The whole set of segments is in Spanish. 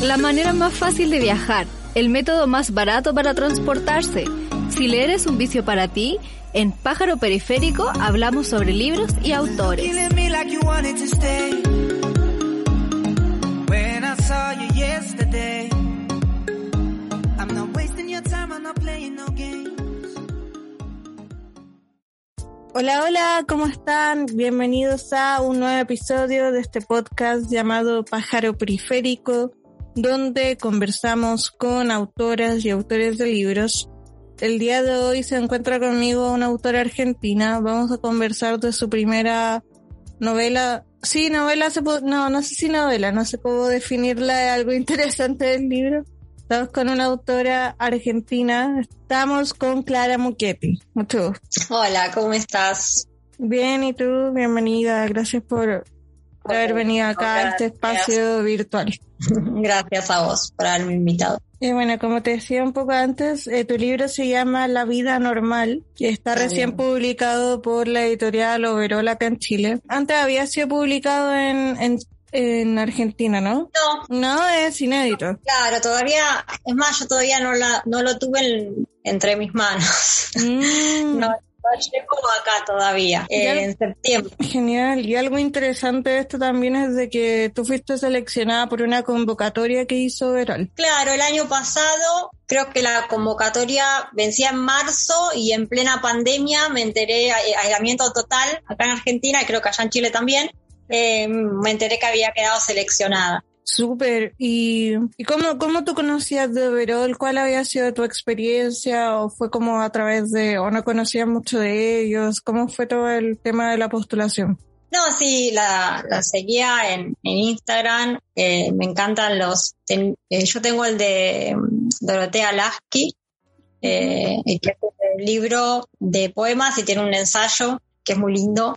La manera más fácil de viajar, el método más barato para transportarse. Si leer es un vicio para ti, en Pájaro Periférico hablamos sobre libros y autores. Hola, hola, ¿cómo están? Bienvenidos a un nuevo episodio de este podcast llamado Pájaro Periférico, donde conversamos con autoras y autores de libros. El día de hoy se encuentra conmigo una autora argentina. Vamos a conversar de su primera novela. Sí, novela, se no, no sé si novela, no sé cómo definirla, algo interesante del libro. Estamos con una autora argentina. Estamos con Clara Muchetti. Mucho gusto. Hola, ¿cómo estás? Bien, ¿y tú? Bienvenida. Gracias por, haber venido acá a este espacio virtual. Gracias a vos por haberme invitado. Y bueno, como te decía un poco antes, eh, tu libro se llama La vida normal y está recién publicado por la editorial Overol acá en Chile. Antes había sido publicado en, en en Argentina, ¿no? No. No, es inédito. Claro, todavía, es más, yo todavía no, la, no lo tuve entre mis manos. Mm. no, como acá todavía, en septiembre. Genial. Y algo interesante de esto también es de que tú fuiste seleccionada por una convocatoria que hizo Veral. Claro, el año pasado creo que la convocatoria vencía en marzo y en plena pandemia me enteré, eh, aislamiento total acá en Argentina y creo que allá en Chile también. Eh, me enteré que había quedado seleccionada. Súper. ¿Y, y cómo, cómo tú conocías de Verol? ¿Cuál había sido tu experiencia? ¿O fue como a través de, o no conocías mucho de ellos? ¿Cómo fue todo el tema de la postulación? No, sí, la, la seguía en, en Instagram. Eh, me encantan los. eh, yo tengo el de mm, Dorotea Lasky, eh, que es un libro de poemas y tiene un ensayo que es muy lindo.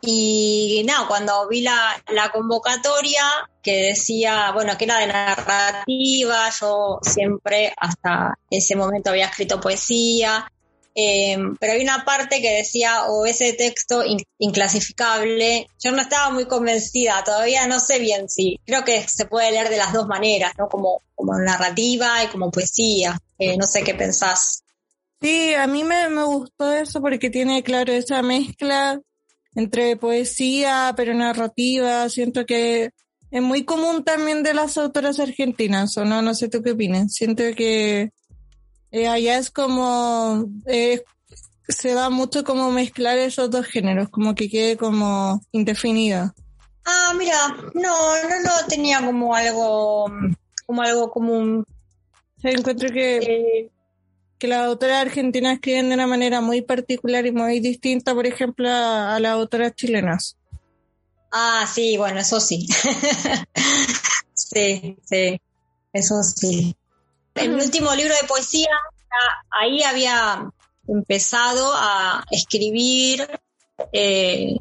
Y nada, cuando vi la, la, convocatoria que decía, bueno, que era de narrativa, yo siempre hasta ese momento había escrito poesía, eh, pero hay una parte que decía, o ese texto in, inclasificable, yo no estaba muy convencida, todavía no sé bien si, creo que se puede leer de las dos maneras, ¿no? Como, como narrativa y como poesía, eh, no sé qué pensás. Sí, a mí me, me gustó eso porque tiene, claro, esa mezcla entre poesía, pero narrativa. Siento que es muy común también de las autoras argentinas, o no, no sé tú qué opinas. Siento que eh, allá es como, eh, se da mucho como mezclar esos dos géneros, como que quede como indefinida. Ah, mira, no, no lo tenía como algo, como algo común. Encuentro que... Eh, que las autoras argentinas escriben de una manera muy particular y muy distinta, por ejemplo, a, a las autoras chilenas. Ah, sí, bueno, eso sí. sí, sí, eso sí. El último libro de poesía, ahí había empezado a escribir eh,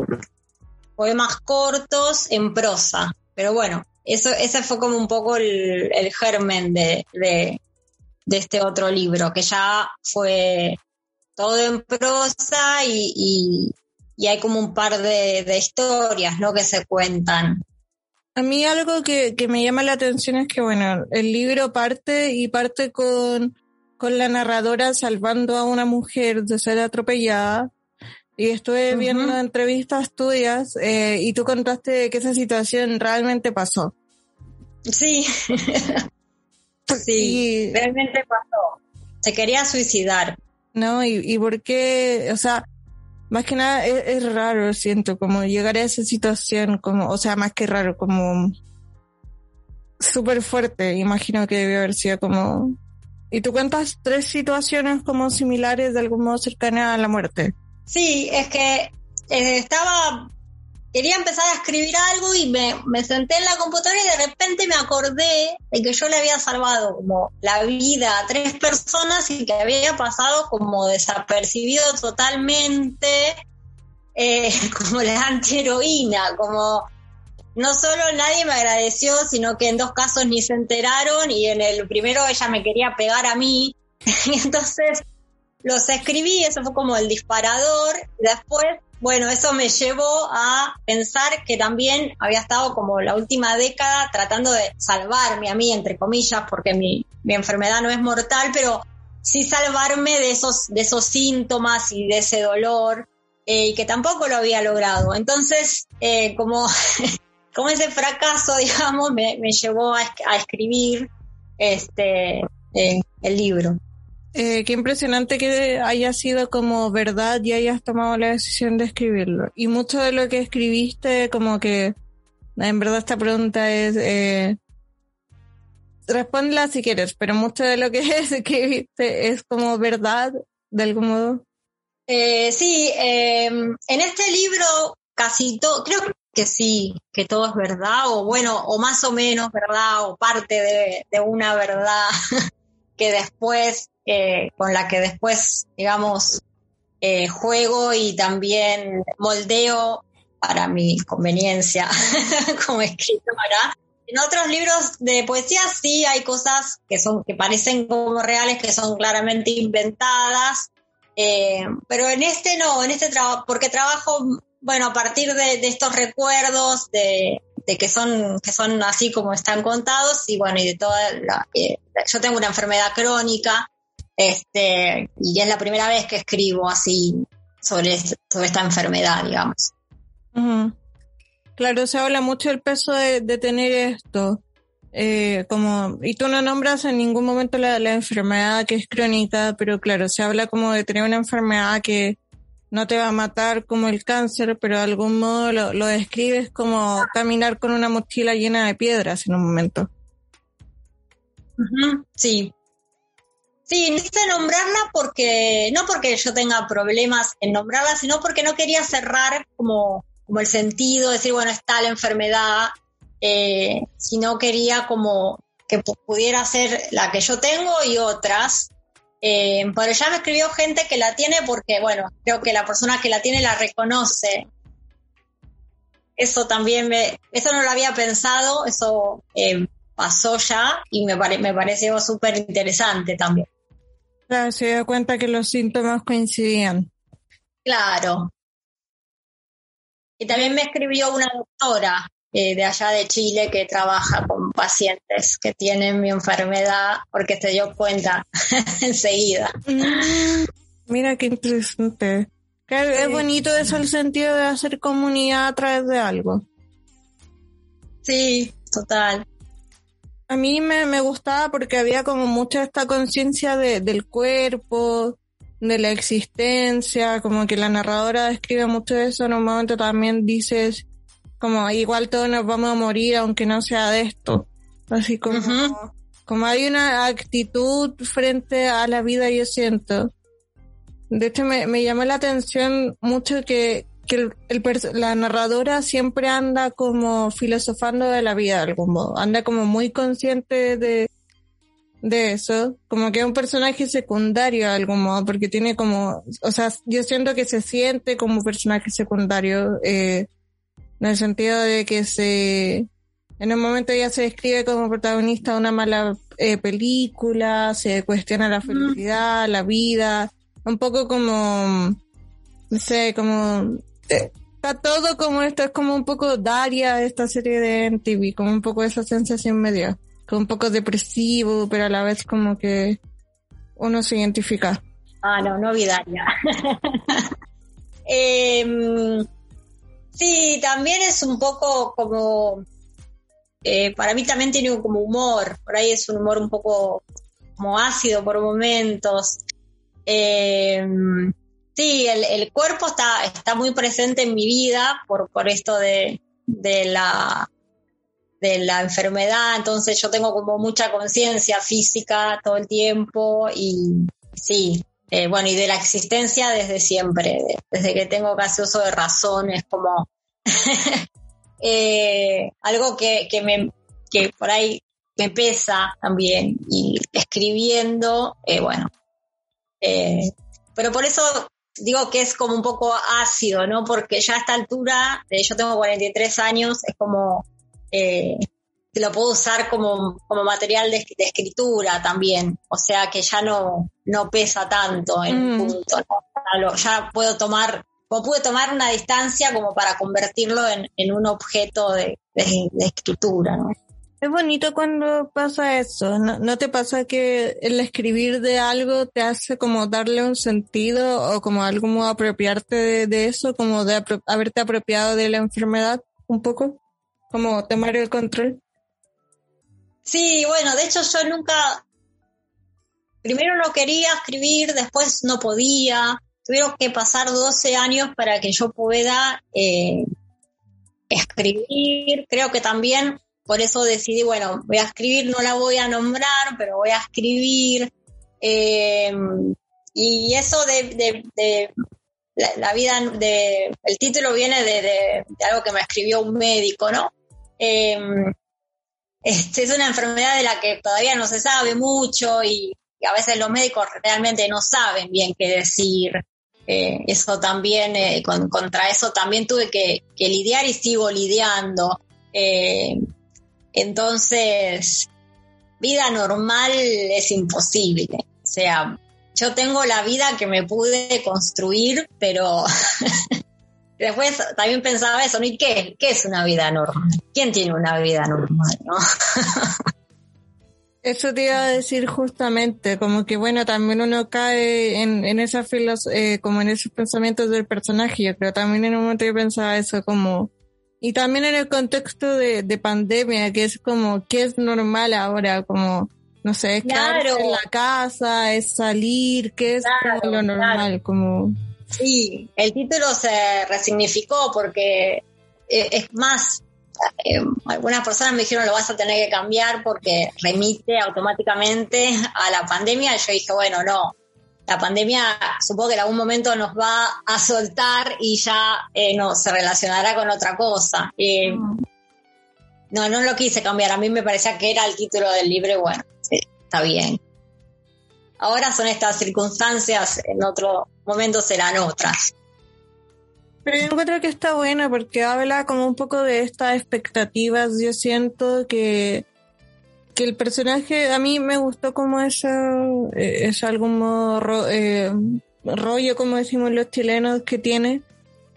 poemas cortos en prosa, pero bueno, eso, ese fue como un poco el, el germen de, de, de este otro libro, que ya fue todo en prosa y, y, y hay como un par de, de, historias, ¿no? Que se cuentan. A mí algo que, que, me llama la atención es que, bueno, el libro parte y parte con, con la narradora salvando a una mujer de ser atropellada. Y estuve uh -huh. viendo entrevistas tuyas eh, y tú contaste que esa situación realmente pasó. Sí. Sí, realmente pasó. Se quería suicidar. No, y, y por qué, o sea, más que nada es, es, raro, siento, como llegar a esa situación, como, o sea, más que raro, como súper fuerte, imagino que debió haber sido como... Y tú cuentas tres situaciones como similares, de algún modo cercanas a la muerte. Sí, es que eh, estaba quería empezar a escribir algo y me, senté en la computadora y de repente me acordé de que yo le había salvado como la vida a tres personas y que había pasado como desapercibido totalmente eh, como la antiheroína, como no solo nadie me agradeció, sino que en dos casos ni se enteraron y en el primero ella me quería pegar a mí. y entonces los escribí, eso fue como el disparador. Después, bueno, eso me llevó a pensar que también había estado como la última década tratando de salvarme a mí, entre comillas, porque mi, mi enfermedad no es mortal, pero sí salvarme de esos, de esos síntomas y de ese dolor, eh, y que tampoco lo había logrado. Entonces, eh, como, como ese fracaso, digamos, me, me llevó a, a, escribir este, eh, el libro. Eh, qué impresionante que haya sido como verdad y hayas tomado la decisión de escribirlo. Y mucho de lo que escribiste, como que, en verdad esta pregunta es, eh, respóndela si quieres, pero mucho de lo que escribiste es como verdad, de algún modo. Eh, sí, eh, en este libro casi todo, creo que sí, que todo es verdad, o bueno, o más o menos verdad, o parte de, de una verdad que después eh, con la que después, digamos, eh, juego y también moldeo para mi conveniencia como escritora. En otros libros de poesía sí hay cosas que son que parecen como reales, que son claramente inventadas, eh, pero en este no, en este trabajo, porque trabajo, bueno, a partir de, de estos recuerdos, de, de, que son que son así como están contados y bueno, y de toda la, eh, yo tengo una enfermedad crónica este, y es la primera vez que escribo así sobre, sobre esta enfermedad, digamos. Claro, se habla mucho del peso de, tener esto. Eh, como, y tú no nombras en ningún momento la, enfermedad que es crónica, pero claro, se habla como de tener una enfermedad que no te va a matar como el cáncer, pero de algún modo lo, lo describes como caminar con una mochila llena de piedras en un momento. Sí, Sí, necesito nombrarla porque, no porque yo tenga problemas en nombrarla, sino porque no quería cerrar como, como el sentido, decir, bueno, está la enfermedad, eh, sino quería como que pudiera ser la que yo tengo y otras. Eh, pero ya me escribió gente que la tiene porque, bueno, creo que la persona que la tiene la reconoce. Eso también me, eso no lo había pensado, eso eh, pasó ya y me, me pareció súper interesante también. Claro, se dio cuenta que los síntomas coincidían. Claro. Y también me escribió una doctora eh, de allá de Chile que trabaja con pacientes que tienen mi enfermedad porque se dio cuenta enseguida. Mm, mira qué interesante. Es bonito eso el sentido de hacer comunidad a través de algo. Sí, total. A mí me, me gustaba porque había como mucha esta conciencia de, del cuerpo, de la existencia, como que la narradora describe mucho eso, en un momento también dices, como igual todos nos vamos a morir aunque no sea de esto. Así como, como hay una actitud frente a la vida, yo siento. De hecho, me, me llamó la atención mucho que, que el, la narradora siempre anda como filosofando de la vida de algún modo, anda como muy consciente de, de eso, como que es un personaje secundario de algún modo, porque tiene como, o sea, yo siento que se siente como personaje secundario, eh, en el sentido de que se, en un momento ella se describe como protagonista de una mala eh, película, se cuestiona la felicidad, la vida, un poco como, no sé, como está todo como esto, es como un poco Daria, esta serie de MTV, como un poco esa sensación media, como un poco depresivo, pero a la vez como que uno se identifica. Ah, no, no vi Daria. Em, sí, también es un poco como, eh, para mí también tiene como humor, por ahí es un humor un poco como ácido por momentos. Eh, Sí, el, cuerpo está, está muy presente en mi vida por, por esto de, la, de la enfermedad, entonces yo tengo como mucha conciencia física todo el tiempo y sí, eh, bueno, y de la existencia desde siempre, desde que tengo casi uso de razón, es como eh, algo que, que, me, que por ahí me pesa también y escribiendo, eh, bueno, pero por eso digo que es como un poco ácido, ¿no? Porque ya a esta altura, yo tengo 43 años, es como, lo puedo usar como, como material de, escritura también, o sea que ya no, no pesa tanto en mm. punto, ya puedo tomar, como pude tomar una distancia como para convertirlo en, en un objeto de, de escritura, ¿no? Es bonito cuando pasa eso. ¿No, te pasa que el escribir de algo te hace como darle un sentido o como algo como apropiarte de, eso, como de haberte apropiado de la enfermedad un poco? Como tomar el control. Sí, bueno, de hecho yo nunca, primero no quería escribir, después no podía. Tuvieron que pasar 12 años para que yo pueda eh, escribir. Creo que también por eso decidí, bueno, voy a escribir, no la voy a nombrar, pero voy a escribir. Eh, y eso de, la, vida, de, el título viene de, algo que me escribió un médico, ¿no? Eh, este, es una enfermedad de la que todavía no se sabe mucho y, a veces los médicos realmente no saben bien qué decir. Eh, eso también, contra eso también tuve que, lidiar y sigo lidiando. Entonces, vida normal es imposible. O sea, yo tengo la vida que me pude construir, pero después también pensaba eso, ¿y qué? ¿Qué es una vida normal? ¿Quién tiene una vida normal? ¿no? Eso te iba a decir justamente, como que bueno, también uno cae en, en esa eh, como en esos pensamientos del personaje, yo creo, también en un momento yo pensaba eso como, y también en el contexto de, pandemia, que es como, ¿qué es normal ahora? Como, no sé, es quedarse en la casa, es salir, ¿qué es lo normal? Como... Sí, el título se resignificó porque eh, es más, eh, algunas personas me dijeron lo vas a tener que cambiar porque remite automáticamente a la pandemia. Y yo dije, bueno, no, la pandemia supongo que en algún momento nos va a soltar y ya eh, no, se relacionará con otra cosa. Eh, no, no lo quise cambiar. A mí me parecía que era el título del libro y bueno, está bien. Ahora son estas circunstancias, en otro momento serán otras. Pero yo encuentro que está buena porque habla como un poco de estas expectativas. Yo siento que que el personaje a mí me gustó como eh, es algún eh, rollo, como decimos los chilenos, que tiene.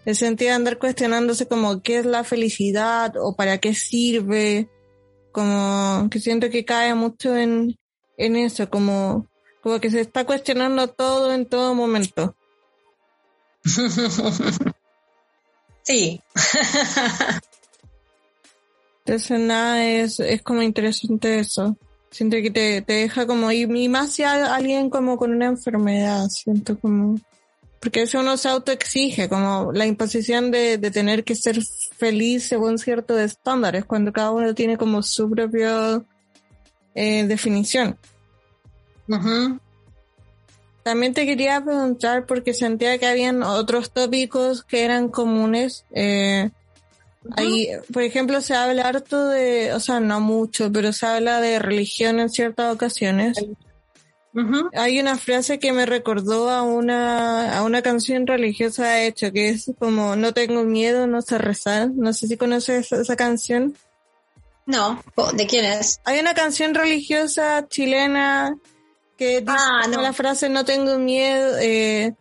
El sentido de andar cuestionándose como qué es la felicidad o para qué sirve. Como que siento que cae mucho en, en eso, como, como que se está cuestionando todo en todo momento. Sí. Entonces nada, es, es como interesante eso. Siento que te, te deja como, y, más si alguien como con una enfermedad, siento como, porque eso uno se autoexige, como la imposición de, de tener que ser feliz según ciertos estándares, cuando cada uno tiene como su propia eh, definición. También te quería preguntar, porque sentía que habían otros tópicos que eran comunes, eh, Ahí, por ejemplo, se habla harto de, o sea, no mucho, pero se habla de religión en ciertas ocasiones. Hay una frase que me recordó a una, a una canción religiosa de hecho, que es como, no tengo miedo, no sé rezar. No sé si conoces esa, canción. No, ¿de quién es? Hay una canción religiosa chilena que dice ah, la frase no tengo miedo, eh,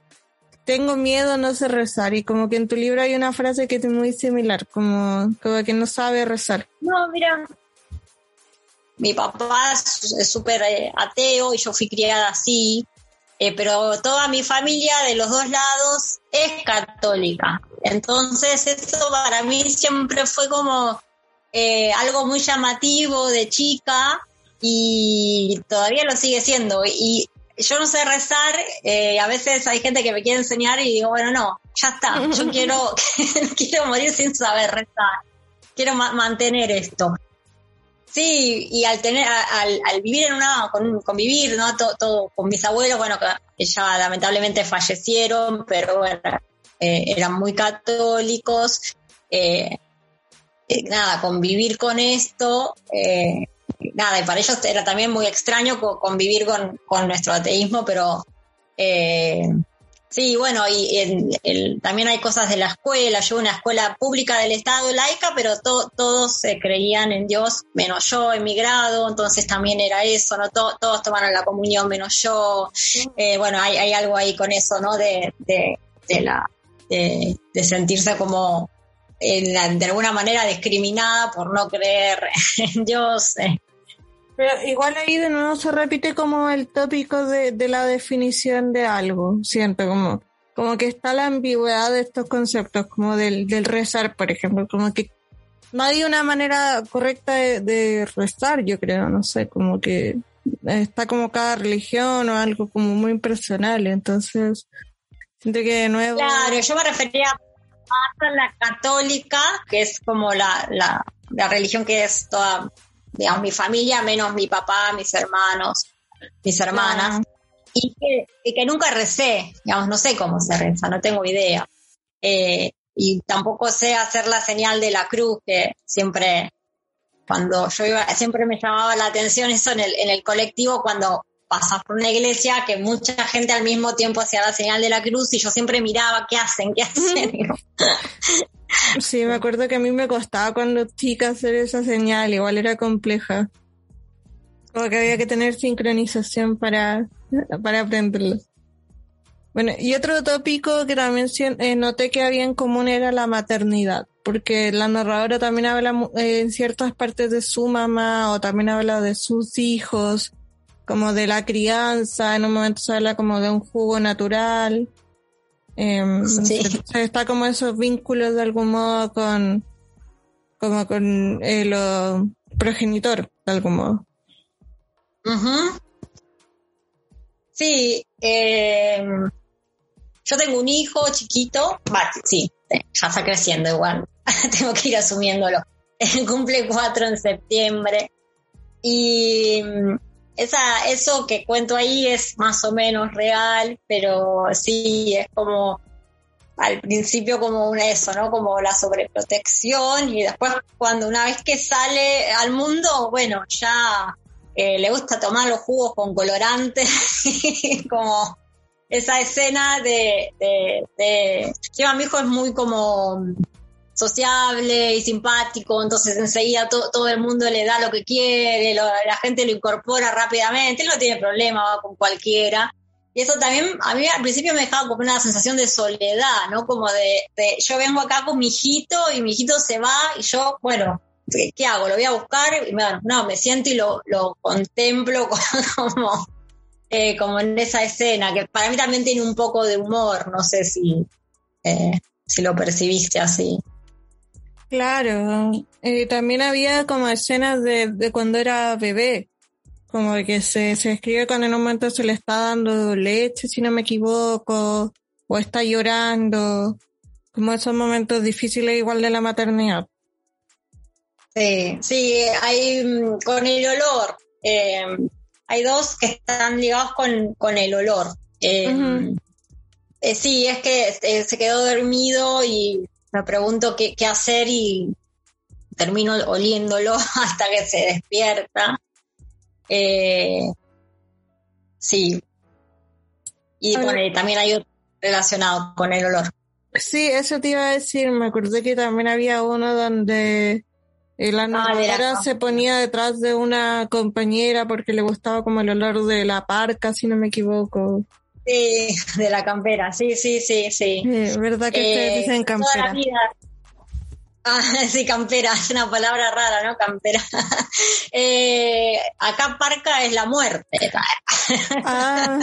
tengo miedo, no sé rezar. Y como que en tu libro hay una frase que es muy similar, como, como que no sabe rezar. No, mira, mi papá es súper eh, ateo y yo fui criada así, eh, pero toda mi familia de los dos lados es católica. Entonces eso para mí siempre fue como eh, algo muy llamativo de chica y todavía lo sigue siendo. Y yo no sé rezar, eh, a veces hay gente que me quiere enseñar y digo, bueno, no, ya está, yo quiero, quiero morir sin saber rezar, quiero mantener esto. Sí, y al tener, al, al vivir en una, con, convivir, ¿no? Todo, con mis abuelos, bueno, que ya lamentablemente fallecieron, pero bueno, eh, eran muy católicos. nada, convivir con esto, nada, y para ellos era también muy extraño convivir con, con nuestro ateísmo, pero Sí, bueno, y también hay cosas de la escuela. Yo una escuela pública del Estado laica, pero todos se creían en Dios, menos yo en mi grado, entonces también era eso, ¿no? todos tomaron la comunión menos yo. Eh, bueno, hay, algo ahí con eso, ¿no? De, de, la, de, sentirse como de alguna manera discriminada por no creer en Dios. Eh. Pero igual ahí de nuevo se repite como el tópico de, la definición de algo, siento como, como que está la ambigüedad de estos conceptos, como del, del rezar, por ejemplo, como que no hay una manera correcta de, rezar, yo creo, no sé, como que está como cada religión o algo como muy impersonal, entonces siento que de nuevo... Claro, yo me refería más a la católica, que es como la, la, la religión que es toda digamos, mi familia, menos mi papá, mis hermanos, mis hermanas, y, que, nunca recé, digamos, no sé cómo se reza, no tengo idea. Eh, y tampoco sé hacer la señal de la cruz, que siempre, cuando yo iba, siempre me llamaba la atención eso en el, en el colectivo, cuando pasas por una iglesia, que mucha gente al mismo tiempo hacía la señal de la cruz y yo siempre miraba qué hacen, qué hacen. Sí, me acuerdo que a mí me costaba cuando chica hacer esa señal, igual era compleja. Como que había que tener sincronización para, para aprenderlo. Bueno, y otro tópico que también eh, noté que había en común era la maternidad, porque la narradora también habla eh, en ciertas partes de su mamá o también habla de sus hijos, como de la crianza, en un momento se habla como de un jugo natural. Eh, Está como esos vínculos de algún modo con, como con el progenitor, de algún modo. Sí, em, yo tengo un hijo chiquito, sí, ya está creciendo igual, tengo que ir asumiéndolo. Cumple cuatro en septiembre y esa, eso que cuento ahí es más o menos real, pero sí, es como al principio como un eso, ¿no? Como la sobreprotección y después cuando una vez que sale al mundo, bueno, ya eh, le gusta tomar los jugos con colorantes, como esa escena de, de, de... mi hijo es muy como sociable y simpático, entonces enseguida todo el mundo le da lo que quiere, la gente lo incorpora rápidamente, él no tiene problema con cualquiera. Y eso también a mí al principio me dejaba como una sensación de soledad, ¿no? Como de, yo vengo acá con mi hijito y mi hijito se va y yo, bueno, ¿qué hago? ¿Lo voy a buscar? Y bueno, no, me siento y lo, lo contemplo como, eh, como en esa escena, que para mí también tiene un poco de humor, no sé si, eh, si lo percibiste así. Claro, eh, también había como escenas de, cuando era bebé, como que se, se escribe cuando en un momento se le está dando leche, si no me equivoco, o está llorando, como esos momentos difíciles igual de la maternidad. Sí, sí, hay mm, con el olor, eh, hay dos que están ligados con, con el olor. Eh, sí, es que se quedó dormido y me pregunto qué, hacer y termino oliéndolo hasta que se despierta. Eh, sí. Y también hay otro relacionado con el olor. Sí, eso te iba a decir. Me acordé que también había uno donde la narradora se ponía detrás de una compañera porque le gustaba como el olor de la parca, si no me equivoco. Sí, de la campera, sí, sí, sí, sí. ¿Verdad que ustedes eh, dicen campera? Ah, sí, campera, es una palabra rara, ¿no? Campera. Eh, acá parca es la muerte. Ah.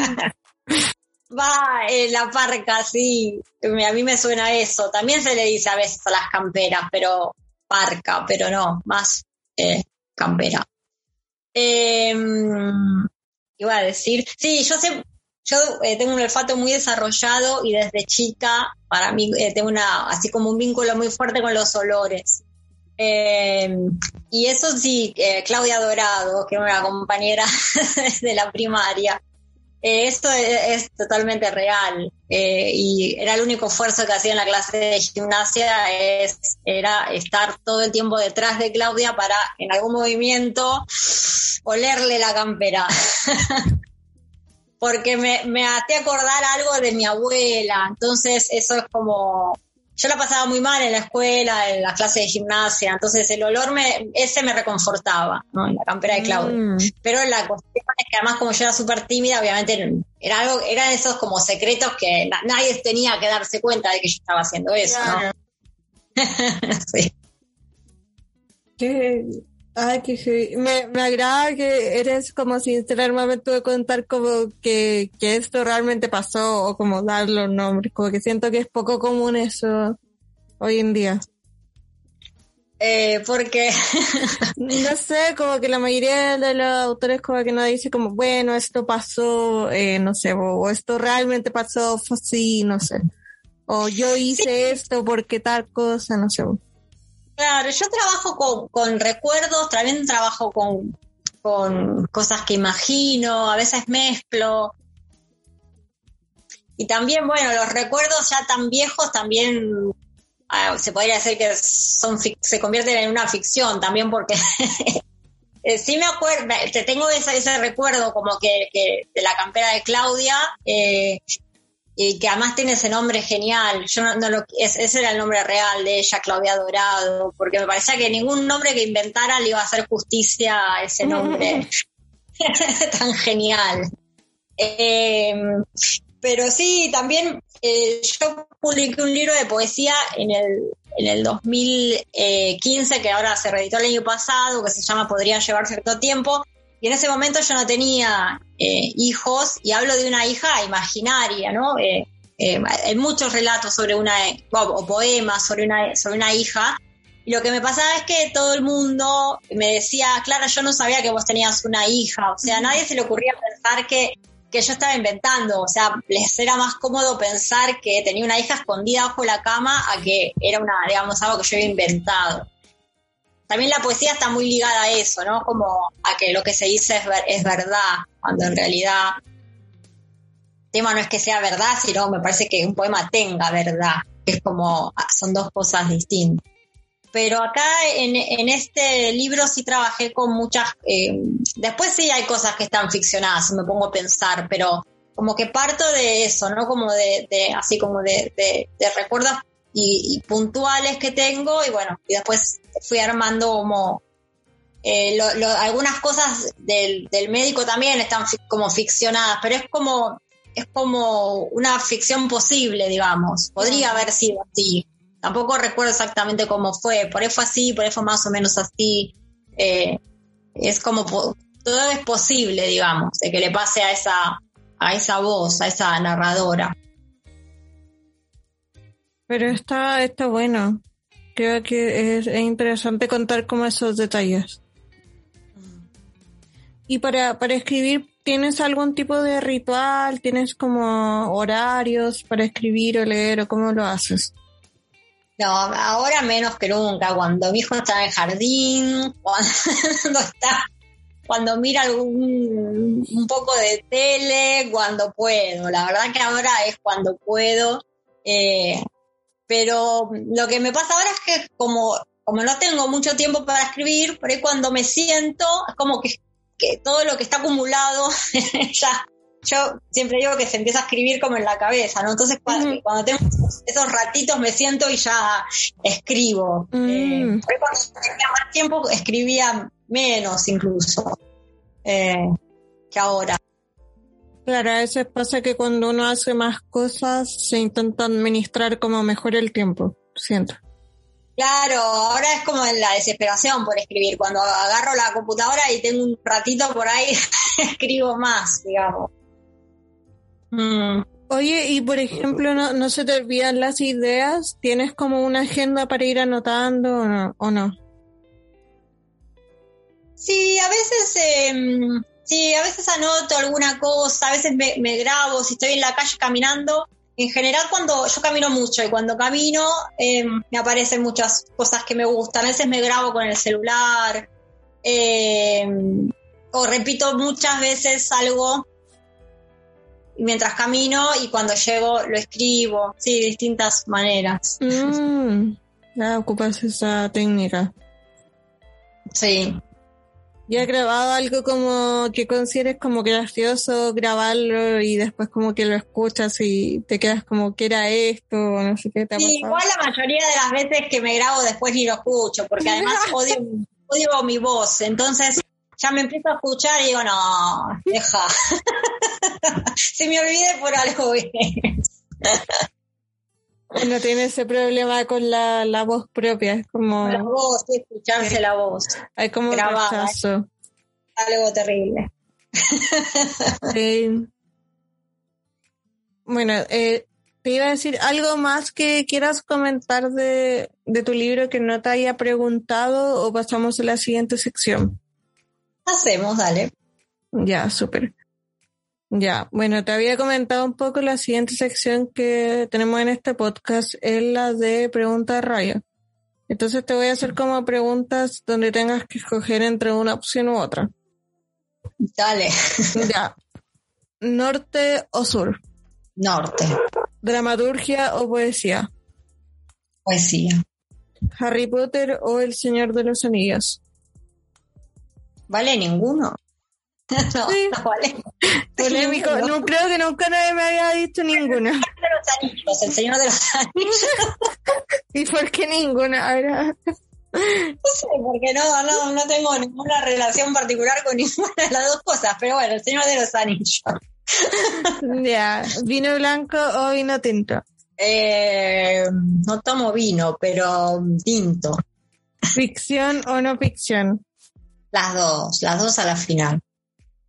Va, eh, la parca, sí. A mí me suena eso. También se le dice a veces a las camperas, pero parca, pero no, más campera. Em, iba a decir, sí, yo sé, yo eh, tengo un olfato muy desarrollado y desde chica, para mí, eh, tengo una, así como un vínculo muy fuerte con los olores. Em, y eso sí, eh, Claudia Dorado, que es una compañera de la primaria, Eh, esto es, totalmente real eh, y era el único esfuerzo que hacía en la clase de gimnasia es, era estar todo el tiempo detrás de Claudia para en algún movimiento olerle la campera. Porque me, me hacía acordar algo de mi abuela, entonces eso es como yo la pasaba muy mal en la escuela, en las clases de gimnasia, entonces el olor me, ese me reconfortaba, ¿no? En la campera de Claudia. Mm. Pero la cuestión es que además como yo era súper tímida, obviamente era algo, eran esos como secretos que nadie tenía que darse cuenta de que yo estaba haciendo eso, ¿no? sí. Ay, que me, me agrada que eres como sincera al momento de contar como que, que esto realmente pasó o como dar los nombres, como que siento que es poco común eso hoy en día. Eh, porque no sé, como que la mayoría de los autores como que no dice como, bueno, esto pasó, eh, no sé, o, esto realmente pasó, fue así, no sé. O yo hice esto porque tal cosa, no sé. Claro, yo trabajo con, recuerdos, también trabajo con, cosas que imagino, a veces mezclo. Y también, bueno, los recuerdos ya tan viejos también ah, se podría decir que son se convierten en una ficción también porque eh, sí me acuerdo, te tengo ese, recuerdo como que, de la campera de Claudia, eh, y que además tiene ese nombre genial. Yo no, lo, ese era el nombre real de ella, Claudia Dorado, porque me parecía que ningún nombre que inventara le iba a hacer justicia a ese nombre tan genial. Em, pero sí, también eh, yo publiqué un libro de poesía en el, en el 2015, que ahora se reeditó el año pasado, que se llama Podría llevar cierto tiempo, y en ese momento yo no tenía eh, hijos y hablo de una hija imaginaria, ¿no? Eh, eh, hay muchos relatos sobre una, o, poemas sobre una, sobre una hija. Y lo que me pasaba es que todo el mundo me decía, Clara, yo no sabía que vos tenías una hija. O sea, a nadie se le ocurría pensar que, que yo estaba inventando. O sea, les era más cómodo pensar que tenía una hija escondida bajo la cama a que era una, digamos, algo que yo había inventado también la poesía está muy ligada a eso, ¿no? Como a que lo que se dice es, es verdad, cuando en realidad el tema no es que sea verdad, sino me parece que un poema tenga verdad, es como, son dos cosas distintas. Pero acá en, este libro sí trabajé con muchas, eh, después sí hay cosas que están ficcionadas, me pongo a pensar, pero como que parto de eso, ¿no? Como de, así como de, de recuerdos y, puntuales que tengo y bueno, y después fui armando como eh, algunas cosas del, médico también están como ficcionadas, pero es como es como una ficción posible, digamos. Podría haber sido así. Tampoco recuerdo exactamente cómo fue. Por eso fue así, por eso fue más o menos así. Eh, es como todo es posible, digamos, de que le pase a esa a esa voz, a esa narradora. Pero está, está bueno. Creo que es, interesante contar como esos detalles. Y para, para escribir, ¿tienes algún tipo de ritual? ¿Tienes como horarios para escribir o leer o cómo lo haces? No, ahora menos que nunca, cuando mi hijo está en el jardín, cuando está, cuando mira algún un poco de tele, cuando puedo. La verdad que ahora es cuando puedo. Eh, pero lo que me pasa ahora es que como, como no tengo mucho tiempo para escribir, por ahí cuando me siento, es como que, que todo lo que está acumulado, ya, yo siempre digo que se empieza a escribir como en la cabeza, ¿no? Entonces cuando, cuando tengo esos ratitos me siento y ya escribo. Mm. Eh, por ahí cuando tenía más tiempo escribía menos incluso eh, que ahora. Claro, a veces pasa que cuando uno hace más cosas se intenta administrar como mejor el tiempo, siento. Claro, ahora es como en la desesperación por escribir. Cuando agarro la computadora y tengo un ratito por ahí, escribo más, digamos. Mm. Oye, y por ejemplo, ¿no, ¿no se te olvidan las ideas? ¿Tienes como una agenda para ir anotando o no? O no? Sí, a veces... Eh, Sí, a veces anoto alguna cosa, a veces me, grabo, si estoy en la calle caminando. En general, cuando yo camino mucho y cuando camino em, me aparecen muchas cosas que me gustan. A veces me grabo con el celular em, o repito muchas veces algo mientras camino y cuando llego lo escribo, sí, de distintas maneras. Mm, ya ocupas esa técnica. Sí. ¿Y has grabado algo como que consideres como gracioso grabarlo y después como que lo escuchas y te quedas como que era esto o no sé qué te ha Sí, pasado? igual la mayoría de las veces que me grabo después ni lo escucho, porque además odio, odio mi voz, entonces ya me empiezo a escuchar y digo, no, deja. Se me olvide por algo bien. No tiene ese problema con la, la voz propia, es como La voz, escucharse la voz, hay como grabada. rechazo. algo terrible. Sí. Bueno, eh, te iba a decir algo más que quieras comentar de, de tu libro que no te haya preguntado o pasamos a la siguiente sección. Hacemos, dale. Ya, súper. Ya, bueno, te había comentado un poco la siguiente sección que tenemos en este podcast, es la de preguntas raya. Entonces te voy a hacer como preguntas donde tengas que escoger entre una opción u otra. Dale. Ya. Norte o sur. Norte. Dramaturgia o poesía. Poesía. Harry Potter o El Señor de los Anillos. ¿Vale ninguno? No, Sí. no vale. Polémico. Ninguno. No creo que nunca nadie me había dicho ninguna. de los anillos, el señor de los anillos. ¿Y por qué ninguna? Ahora. No sé, porque no, no, no tengo ninguna relación particular con ninguna de las dos cosas, pero bueno, el señor de los anillos. Ya. ¿Vino blanco o vino tinto? Eh, no tomo vino, pero tinto. ¿Ficción o no ficción? Las dos, las dos a la final.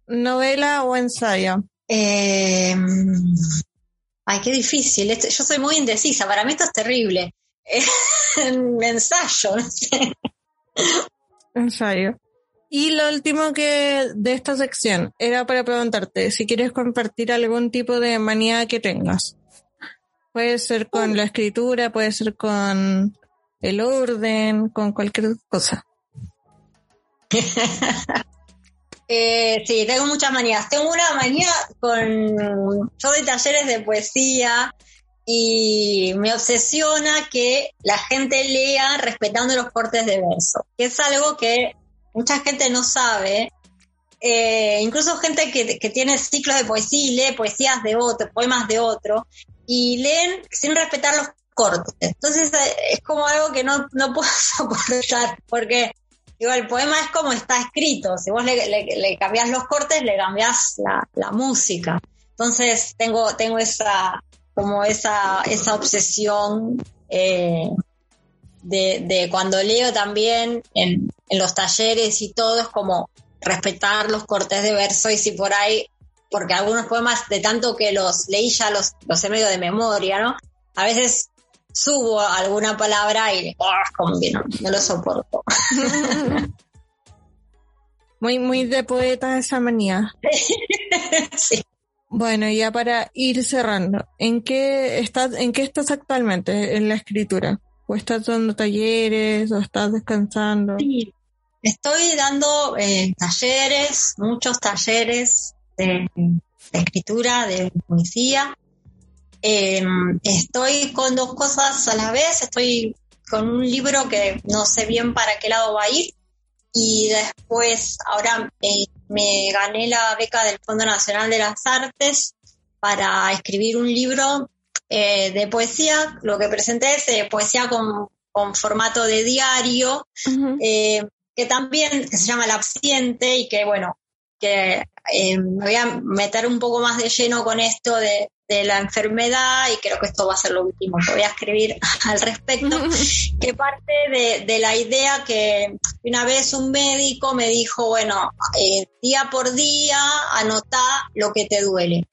¿Novela o ensayo? Eh, ay, qué difícil. Esto- yo soy muy indecisa. Para mí esto es terrible. Ensayo, no sé. Ensayo. Y lo último que de esta sección era para preguntarte si quieres compartir algún tipo de manía que tengas. Puede ser con la escritura, puede ser con el orden, con cualquier cosa. Eh, sí, tengo muchas manías. Tengo una manía con... Yo doy talleres de poesía y me obsesiona que la gente lea respetando los cortes de verso, que es algo que mucha gente no sabe. Eh, incluso gente que, que tiene ciclos de poesía y lee poesías de otro, poemas de otro, y leen sin respetar los cortes. Entonces eh, es como algo que no, no puedo soportar, porque Digo, el poema es como está escrito. Si vos le, le, le cambiás los cortes, le cambiás la, música. Entonces tengo, tengo esa, como esa, esa obsesión eh, de, de, cuando leo también en, en, los talleres y todo, es como respetar los cortes de verso y si por ahí, porque algunos poemas de tanto que los leí ya los, los sé medio de memoria, ¿no? A veces subo alguna palabra y oh, como que no, no lo soporto. Muy, muy de poeta esa manía. sí. Bueno, ya para ir cerrando, ¿en qué estás, en qué estás actualmente en la escritura? ¿O estás dando talleres o estás descansando? Sí, estoy dando eh, talleres, muchos talleres de, de escritura, de poesía. Eh, estoy con dos cosas a la vez, estoy con un libro que no sé bien para qué lado va a ir. Y después ahora eh, me gané la beca del Fondo Nacional de las Artes para escribir un libro eh, de poesía, lo que presenté es eh, poesía con, con, formato de diario, uh -huh. que también que se llama El Absciente y que bueno, que me voy a meter un poco más de lleno con esto de, de la enfermedad y creo que esto va a ser lo último que voy a escribir al respecto, que parte de, de, la idea que una vez un médico me dijo, bueno, eh, día por día anota lo que te duele.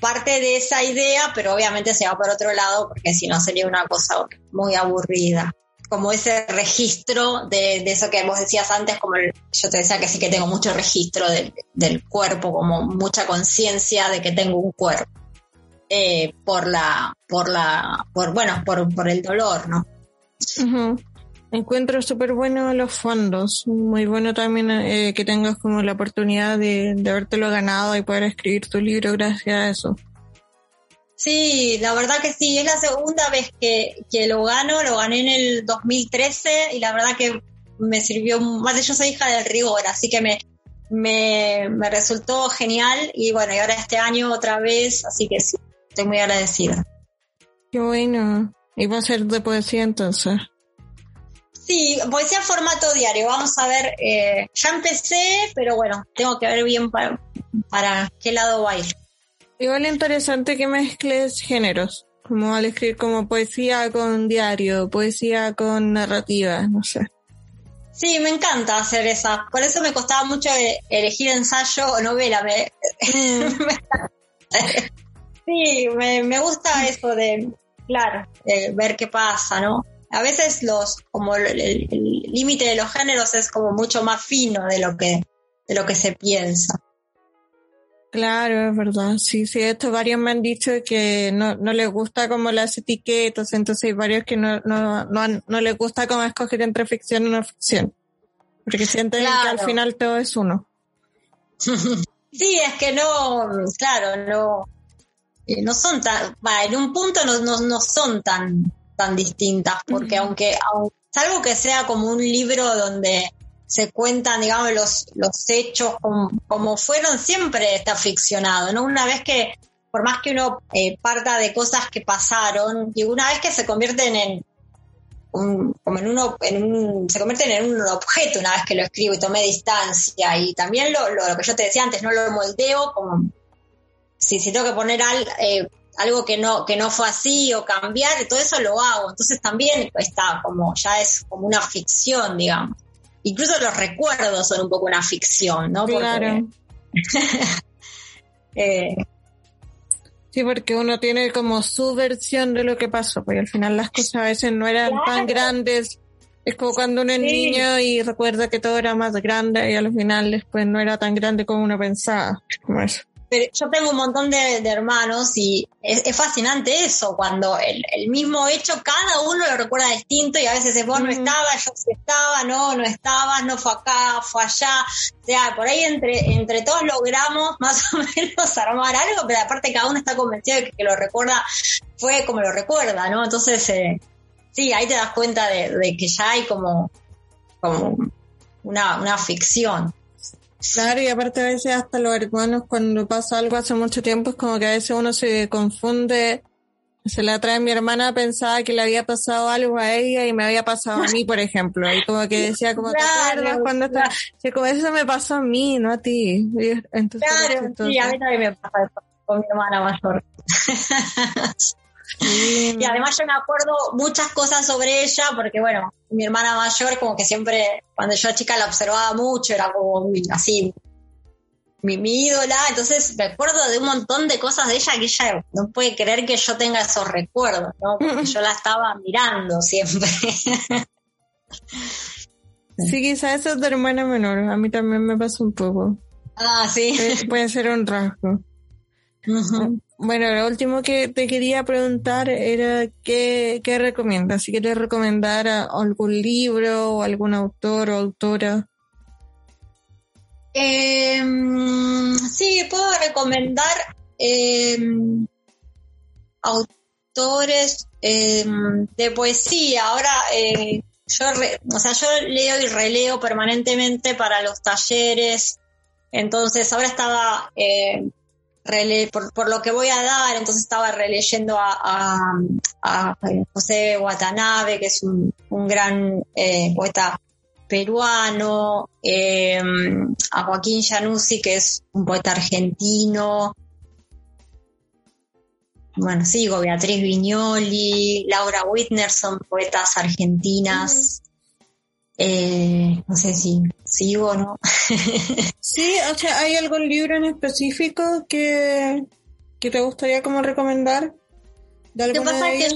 Parte de esa idea, pero obviamente se va por otro lado porque si no sería una cosa muy aburrida. Como ese registro de, de eso que vos decías antes, como el, yo te decía que sí que tengo mucho registro de, del cuerpo, como mucha conciencia de que tengo un cuerpo. Eh, por la, por la, por, bueno, por, por el dolor, ¿no? Uh -huh. Encuentro súper bueno los fondos, muy bueno también eh, que tengas como la oportunidad de, de habértelo ganado y poder escribir tu libro gracias a eso. Sí, la verdad que sí, es la segunda vez que, que lo gano, lo gané en el 2013 y la verdad que me sirvió, más yo soy hija del rigor, así que me, me, me resultó genial y bueno, y ahora este año otra vez, así que sí, estoy muy agradecida. Qué bueno. ¿Y va a ser de poesía entonces? Sí, poesía formato diario. Vamos a ver, eh, ya empecé, pero bueno, tengo que ver bien para, para qué lado va a ir. Igual interesante que mezcles géneros, como al escribir como poesía con diario, poesía con narrativa, no sé. Sí, me encanta hacer esa. Por eso me costaba mucho elegir ensayo o novela. Me, mm. Sí, me, me, gusta eso de, claro, ver qué pasa, ¿no? A veces los, como el límite de los géneros es como mucho más fino de lo que, de lo que se piensa. Claro, es verdad. Sí, sí, esto varios me han dicho que no, no les gusta como las etiquetas, entonces hay varios que no, no, no, no les gusta como escoger entre ficción y no ficción. Porque sienten que al final todo es uno. sí, es que no, claro, no, eh, no son tan, va, en un punto no, no, no son tan, tan distintas, porque aunque, aunque, salvo que sea como un libro donde se cuentan, digamos, los, los hechos como, fueron, siempre está ficcionado, ¿no? Una vez que, por más que uno eh, parta de cosas que pasaron, y una vez que se convierten en, un, como en uno, en un, se convierten en un objeto una vez que lo escribo y tomé distancia, y también lo, lo, que yo te decía antes, no lo moldeo como, si, si tengo que poner al, eh, algo que no, que no fue así o cambiar, todo eso lo hago, entonces también está como, ya es como una ficción, digamos incluso los recuerdos son un poco una ficción, ¿no? Claro. Eh, sí, porque uno tiene como su versión de lo que pasó, porque al final las cosas a veces no eran tan grandes. Es como cuando uno es niño y recuerda que todo era más grande y al final después no era tan grande como uno pensaba. Como eso. Pero yo tengo un montón de, hermanos y es, fascinante eso, cuando el, mismo hecho, cada uno lo recuerda distinto y a veces es vos no estaba, yo sí estaba, no, no estabas, no fue acá, fue allá. O sea, por ahí entre, entre todos logramos más o menos armar algo, pero aparte cada uno está convencido de que, lo recuerda fue como lo recuerda, ¿no? Entonces, eh, sí, ahí te das cuenta de, que ya hay como, como una, una ficción. Claro, y aparte a veces hasta los hermanos cuando pasa algo hace mucho tiempo es como que a veces uno se confunde. Se la trae mi hermana, pensaba que le había pasado algo a ella y me había pasado a mí, por ejemplo. Y como que decía, como, ¿te acuerdas cuando estaba? como eso me pasó a mí, no a ti. Entonces, claro, sí, a mí también me pasa con mi hermana mayor. Y además yo me acuerdo muchas cosas sobre ella, porque bueno, mi hermana mayor como que siempre, cuando yo chica la observaba mucho, era como así, mi, mi ídola, entonces me acuerdo de un montón de cosas de ella que ella no puede creer que yo tenga esos recuerdos, ¿no? Porque yo la estaba mirando siempre. Sí, quizás eso es de hermana menor, a mí también me pasa un poco. Ah, sí. Puede, ser un rasgo. Bueno, lo último que te quería preguntar era qué, qué recomiendas, si quieres recomendar algún libro o algún autor o autora. Em, sí, puedo recomendar em, autores em, de poesía. Ahora, eh, yo, o sea, yo leo y releo permanentemente para los talleres. Entonces, ahora estaba por, lo que voy a dar, entonces estaba releyendo a, José Watanabe, que es un, gran eh, poeta peruano, em, a Joaquín Januzzi, que es un poeta argentino. Bueno, sigo, Beatriz Viñoli, Laura Whitner son poetas argentinas. Eh, no sé si sigo o no. sí, o sea, ¿hay algún libro en específico que, que te gustaría como recomendar? ¿De ¿Qué pasa que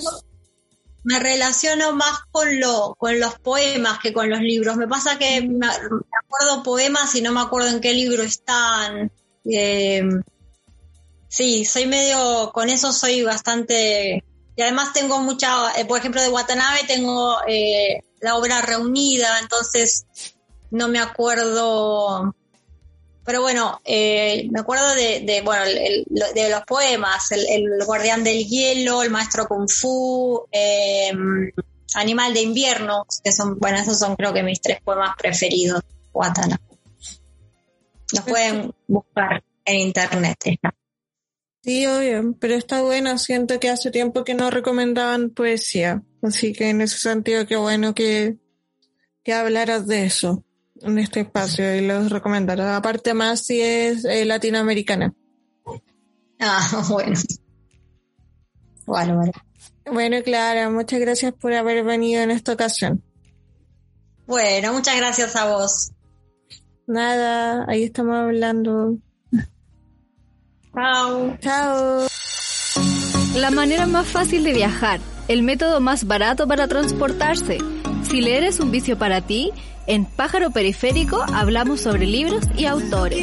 me relaciono más con lo con los poemas que con los libros. Me pasa que me, acuerdo poemas y no me acuerdo en qué libro están. Eh, sí, soy medio, con eso soy bastante... Y además tengo mucha, eh, por ejemplo, de Watanabe tengo eh, la obra reunida, entonces no me acuerdo. pero bueno, eh, me acuerdo de, bueno, de los poemas, el, Guardián del Hielo, El Maestro Kung Fu, eh, Animal de Invierno, que son, bueno, esos son creo que mis tres poemas preferidos, Watana. Los pueden buscar en internet. Sí, obvio, pero está bueno, siento que hace tiempo que no recomendaban poesía, así que en ese sentido qué bueno que, que hablaras de eso en este espacio y los recomendaré. Aparte más si es eh, latinoamericana. Ah, bueno. Bueno, bueno. Bueno, Clara, muchas gracias por haber venido en esta ocasión. Bueno, muchas gracias a vos. Nada, ahí estamos hablando. Chao. Chao. La manera más fácil de viajar, el método más barato para transportarse. Si leer es un vicio para ti, en Pájaro Periférico hablamos sobre libros y autores.